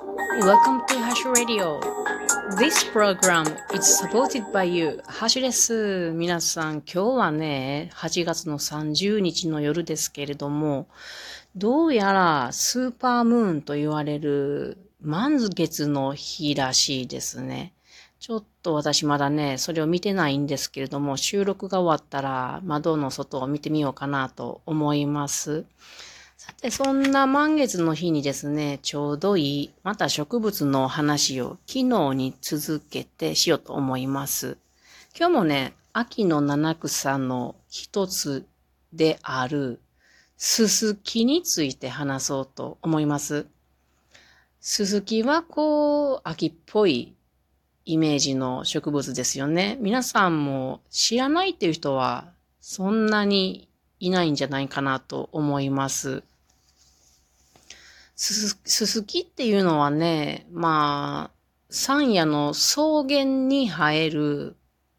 Welcome to Hash Radio. This program is supported by you. ハッシュです。皆さん、今日はね、8月の30日の夜ですけれども、どうやらスーパームーンと言われる満月の日らしいですね。ちょっと私まだね、それを見てないんですけれども、収録が終わったら窓の外を見てみようかなと思います。さて、そんな満月の日にですね、ちょうどいい、また植物の話を昨日に続けてしようと思います。今日もね、秋の七草の一つである、すすきについて話そうと思います。すすきはこう、秋っぽいイメージの植物ですよね。皆さんも知らないっていう人はそんなにいないんじゃないかなと思います。すすすきっていうのはね、まあ、山野の草原に生える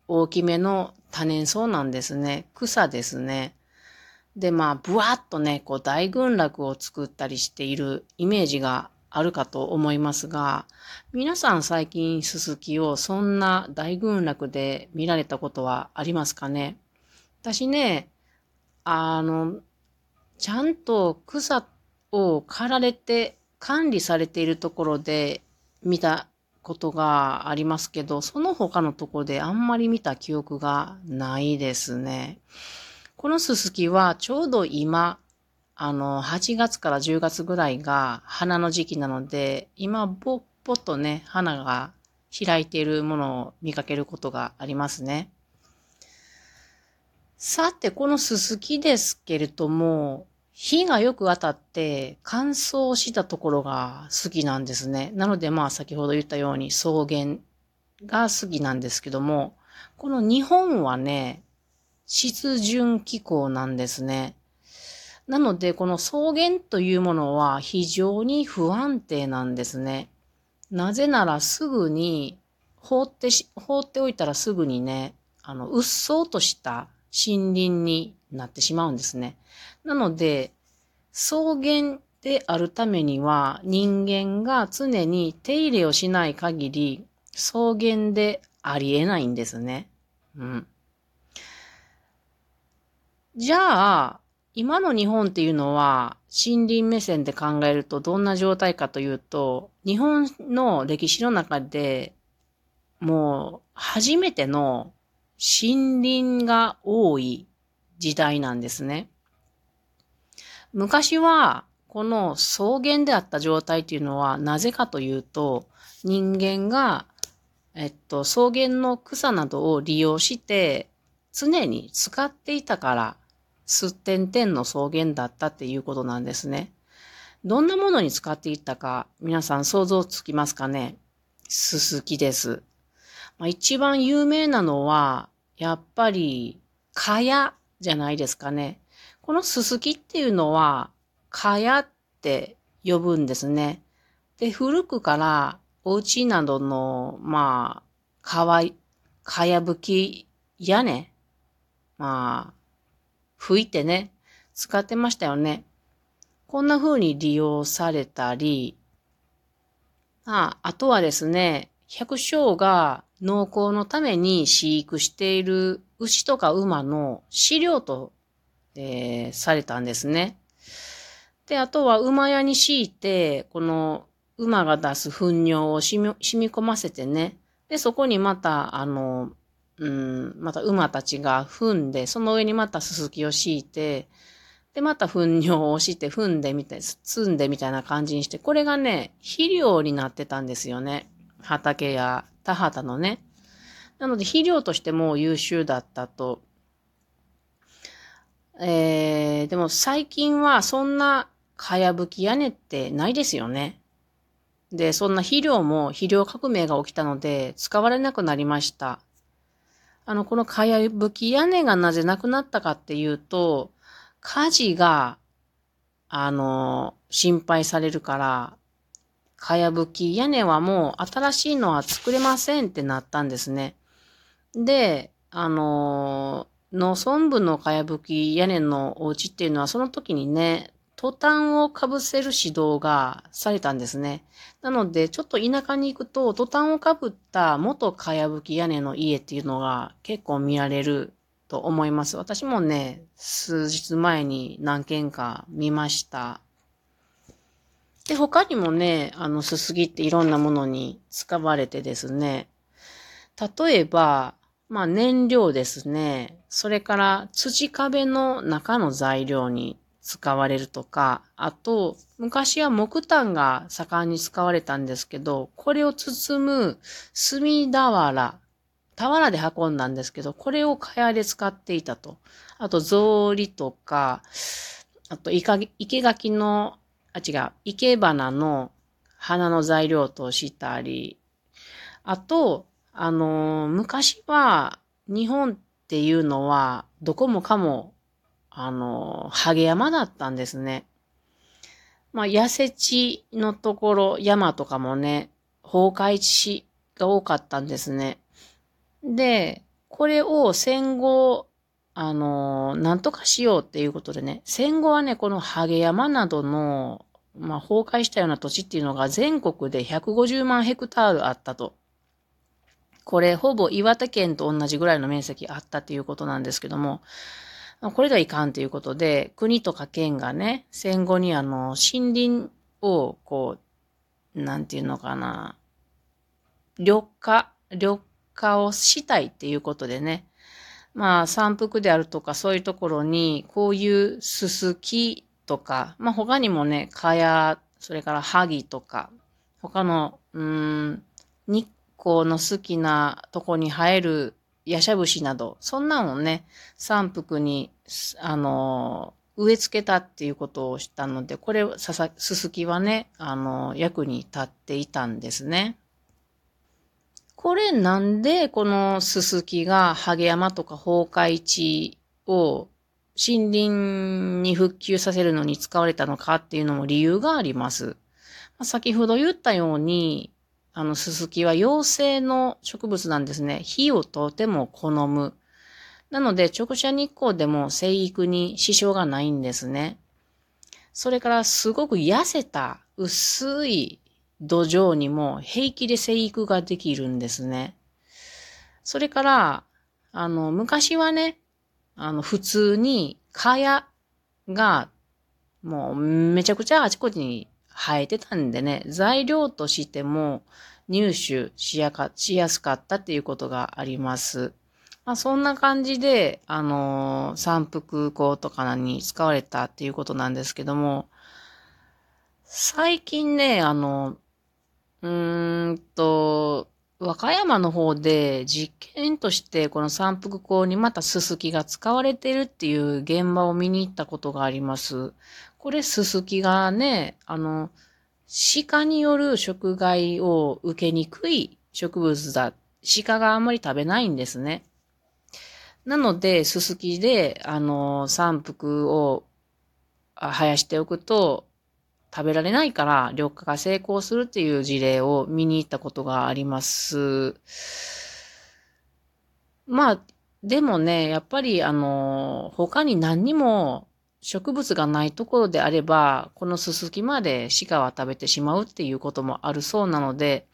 大きめの多年草なんですね。草ですね。で、まあ、ぶわっとね、こう大群落を作ったりしているイメージがあるかと思いますが、皆さん最近ススキをそんな大群落で見られたことはありますかね？私ね、あの、ちゃんと草を刈られて管理されているところで見たことがありますけど、その他のところであんまり見た記憶がないですね。このススキはちょうど今、あの、8月から10月ぐらいが花の時期なので、今、ぼっぽっとね、花が開いているものを見かけることがありますね。さて、このススキですけれども、火がよく当たって乾燥したところが好きなんですね。なのでまあ先ほど言ったように草原が好きなんですけども、この日本はね、湿潤気候なんですね。なのでこの草原というものは非常に不安定なんですね。なぜならすぐに放ってし、放っておいたらすぐにね、あの、うっそうとした森林になってしまうんですね。なので、草原であるためには人間が常に手入れをしない限り草原でありえないんですね。うん。じゃあ、今の日本っていうのは森林目線で考えるとどんな状態かというと、日本の歴史の中でもう初めての森林が多い時代なんですね。昔は、この草原であった状態っていうのは、なぜかというと、人間が、えっと、草原の草などを利用して、常に使っていたから、すってんてんの草原だったっていうことなんですね。どんなものに使っていったか、皆さん想像つきますかね？すすきです。まあ、一番有名なのは、やっぱり、蚊帳じゃないですかね。このすすきっていうのは、蚊帳って呼ぶんですね。で、古くからお家などの、まあ、かわい、かやぶき屋根、まあ、吹いてね、使ってましたよね。こんな風に利用されたり、ああとはですね、百姓が農耕のために飼育している牛とか馬の飼料と、えー、されたんですね。で、あとは馬屋に敷いて、この馬が出す糞尿を染み染み込ませてね。で、そこにまた、あの、うん、また馬たちが踏んで、その上にまたすすきを敷いて、で、また糞尿を押して踏んでみたい、積んでみたいな感じにして、これがね、肥料になってたんですよね。畑や田畑のね。なので肥料としても優秀だったと。えー、でも最近はそんなかやぶき屋根ってないですよね。で、そんな肥料も肥料革命が起きたので使われなくなりました。あの、このかやぶき屋根がなぜなくなったかっていうと、火事が、あの、心配されるから、かやぶき屋根はもう新しいのは作れませんってなったんですね。で、あの、農村部のかやぶき屋根のお家っていうのはその時にね、トタンをかぶせる指導がされたんですね。なので、ちょっと田舎に行くと、トタンをかぶった元かやぶき屋根の家っていうのが結構見られると思います。私もね、数日前に何件か見ました。で、他にもね、あの、すすぎっていろんなものに使われてですね、例えば、まあ燃料ですね。それから土壁の中の材料に使われるとか、あと、昔は木炭が盛んに使われたんですけど、これを包む炭俵俵で運んだんですけど、これを蚊帳で使っていたと。あと、草履とか、あと、生垣の、あ、違う、生け花の花の材料としたり、あと、あの、昔は、日本っていうのは、どこもかも、あのー、ハゲ山だったんですね。まあ、痩せ地のところ、山とかもね、崩壊地が多かったんですね。で、これを戦後、あの、なんとかしようっていうことでね、戦後はね、このハゲ山などの、まあ、崩壊したような土地っていうのが全国で150万ヘクタールあったと。これ、ほぼ岩手県と同じぐらいの面積あったっていうことなんですけども、これではいかんということで、国とか県がね、戦後にあの、森林を、こう、なんていうのかな、緑化、緑化をしたいっていうことでね、まあ、山腹であるとかそういうところに、こういうすすきとか、まあ他にもね、蚊や、それから萩とか、他の、うん、日光の好きなとこに生えるヤシャブシなど、そんなのをね、山腹に、あの、植え付けたっていうことをしたので、これ、ささ、すすきはね、あの、役に立っていたんですね。これなんでこのススキがハゲ山とか崩壊地を森林に復旧させるのに使われたのかっていうのも理由があります。先ほど言ったように、あの、ススキは陽性の植物なんですね。火をとても好む。なので、直射日光でも生育に支障がないんですね。それから、すごく痩せた薄い土壌にも平気で生育ができるんですね。それから、あの、昔はね、あの、普通に蚊帳が、もうめちゃくちゃあちこちに生えてたんでね、材料としても入手しやか、しやすかったっていうことがあります。まあ、そんな感じで、あのー、山腹港とかに使われたっていうことなんですけども、最近ね、あの、うーんと、和歌山の方で実験としてこの三福港にまたススキが使われてるっていう現場を見に行ったことがあります。これススキがね、あの、鹿による食害を受けにくい植物だ。鹿があんまり食べないんですね。なので、ススキで、あの、三福を生やしておくと、食べられないから緑化が成功するっていう事例を見に行ったことがあります。まあ、でもね、やっぱりあの、他に何にも植物がないところであれば、このススキまで鹿は食べてしまうっていうこともあるそうなので、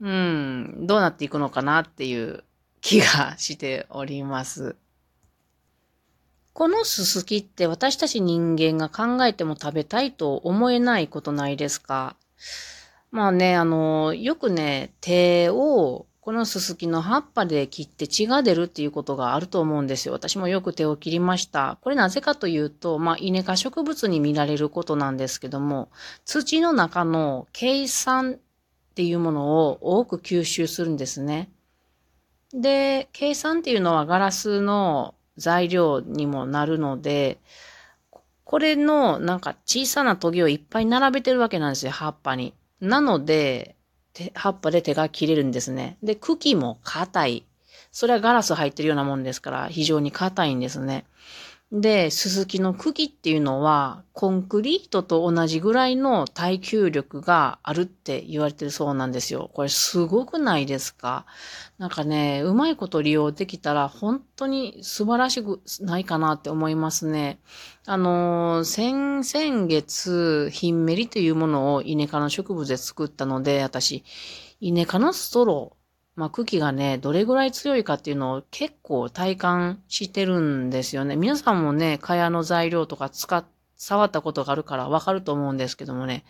うん、どうなっていくのかなっていう気がしております。このススキって私たち人間が考えても食べたいと思えないことないですか？まあね、あの、よくね、手をこのススキの葉っぱで切って血が出るっていうことがあると思うんですよ。私もよく手を切りました。これなぜかというと、まあ、イネ科植物に見られることなんですけども、土の中の計酸っていうものを多く吸収するんですね。で、計酸っていうのはガラスの材料にもなるので、これのなんか小さなトゲをいっぱい並べてるわけなんですよ、葉っぱに。なので、葉っぱで手が切れるんですね。で、茎も硬い。それはガラス入ってるようなもんですから、非常に硬いんですね。で、ススキの茎っていうのは、コンクリートと同じぐらいの耐久力があるって言われてるそうなんですよ。これすごくないですか？なんかね、うまいこと利用できたら本当に素晴らしくないかなって思いますね。あの、先、先月、ヒンメリというものをイネ科の植物で作ったので、私、イネ科のストロー、まあ、茎がね、どれぐらい強いかっていうのを結構体感してるんですよね。皆さんもね、蚊帳の材料とか使っ、触ったことがあるからわかると思うんですけどもね、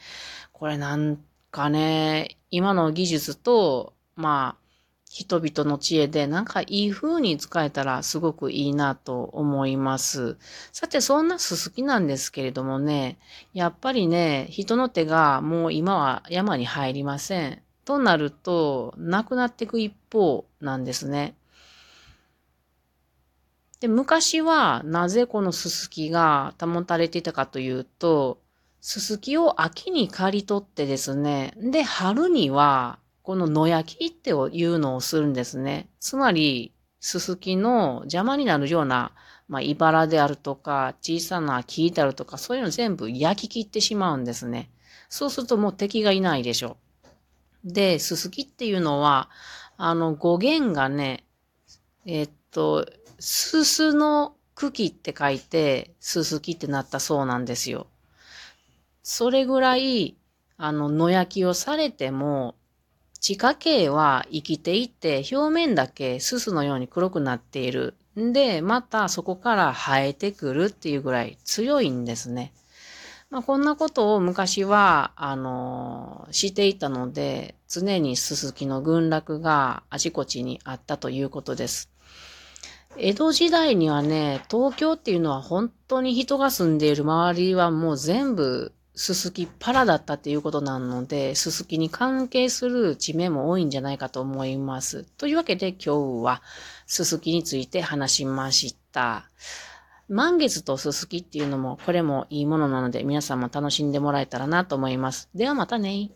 これなんかね、今の技術と、まあ、人々の知恵でなんかいい風に使えたらすごくいいなと思います。さて、そんなすすきなんですけれどもね、やっぱりね、人の手がもう今は山に入りません。となると、なくなっていく一方なんですね。で、昔はなぜこのススキが保たれていたかというと、ススキを秋に刈り取ってですね、で、春にはこの野焼きっていうのをするんですね。つまり、ススキの邪魔になるような、まあ、茨であるとか、小さな木であるとか、そういうの全部焼き切ってしまうんですね。そうするともう敵がいないでしょう。で、すすきっていうのは、あの、語源がね、えっと、すすの茎って書いて、すすきってなったそうなんですよ。それぐらい、あの、野焼きをされても、地下茎は生きていて、表面だけすすのように黒くなっている。んで、またそこから生えてくるっていうぐらい強いんですね。まあ、こんなことを昔は、あの、していたので、常にススキの群落があちこちにあったということです。江戸時代にはね、東京っていうのは本当に人が住んでいる周りはもう全部すすきっぱらだったっていうことなので、すすきに関係する地名も多いんじゃないかと思います。というわけで今日はすすきについて話しました。満月とすすきっていうのも、これもいいものなので、皆さんも楽しんでもらえたらなと思います。ではまたね